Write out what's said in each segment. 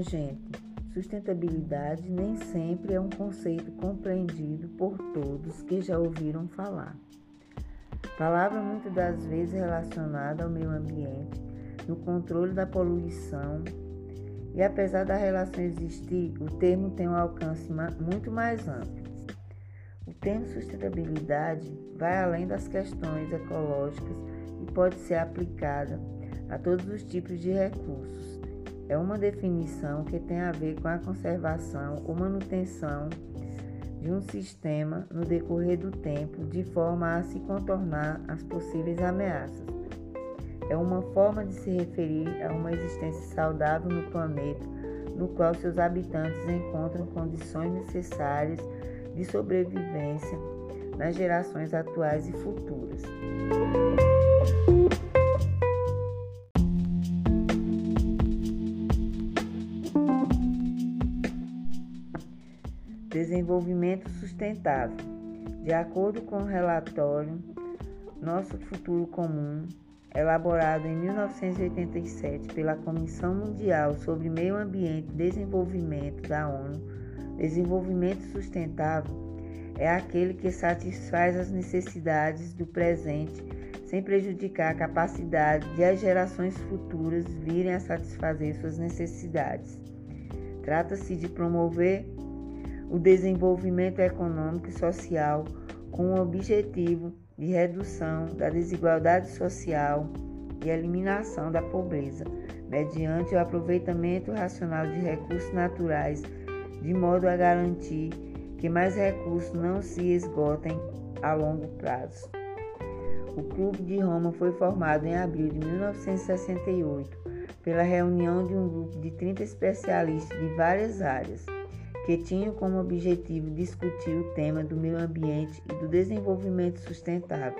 Gente, sustentabilidade nem sempre é um conceito compreendido por todos que já ouviram falar. Palavra muitas das vezes relacionada ao meio ambiente, no controle da poluição, e apesar da relação existir, o termo tem um alcance muito mais amplo. O termo sustentabilidade vai além das questões ecológicas e pode ser aplicada a todos os tipos de recursos. É uma definição que tem a ver com a conservação ou manutenção de um sistema no decorrer do tempo, de forma a se contornar as possíveis ameaças. É uma forma de se referir a uma existência saudável no planeta, no qual seus habitantes encontram condições necessárias de sobrevivência nas gerações atuais e futuras. Desenvolvimento sustentável. De acordo com o relatório Nosso Futuro Comum, elaborado em 1987 pela Comissão Mundial sobre Meio Ambiente e Desenvolvimento da ONU, desenvolvimento sustentável é aquele que satisfaz as necessidades do presente sem prejudicar a capacidade de as gerações futuras virem a satisfazer suas necessidades. Trata-se de promover o desenvolvimento econômico e social com o objetivo de redução da desigualdade social e eliminação da pobreza, mediante o aproveitamento racional de recursos naturais, de modo a garantir que mais recursos não se esgotem a longo prazo. O Clube de Roma foi formado em abril de 1968 pela reunião de um grupo de 30 especialistas de várias áreas que tinham como objetivo discutir o tema do meio ambiente e do desenvolvimento sustentável.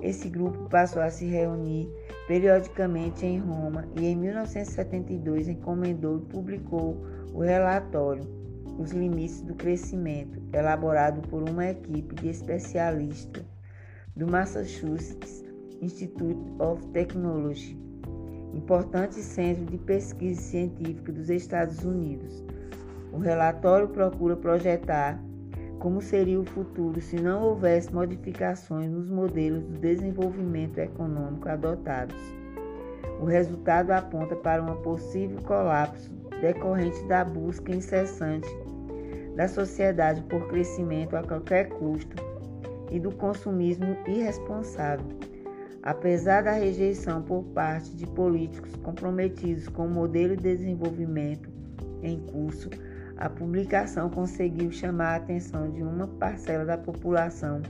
Esse grupo passou a se reunir periodicamente em Roma e em 1972 encomendou e publicou o relatório Os Limites do Crescimento, elaborado por uma equipe de especialistas do Massachusetts Institute of Technology, importante centro de pesquisa científica dos Estados Unidos. O relatório procura projetar como seria o futuro se não houvesse modificações nos modelos do desenvolvimento econômico adotados. O resultado aponta para um possível colapso decorrente da busca incessante da sociedade por crescimento a qualquer custo e do consumismo irresponsável. Apesar da rejeição por parte de políticos comprometidos com o modelo de desenvolvimento em curso, a publicação conseguiu chamar a atenção de uma parcela da população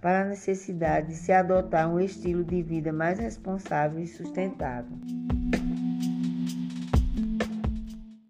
para a necessidade de se adotar um estilo de vida mais responsável e sustentável.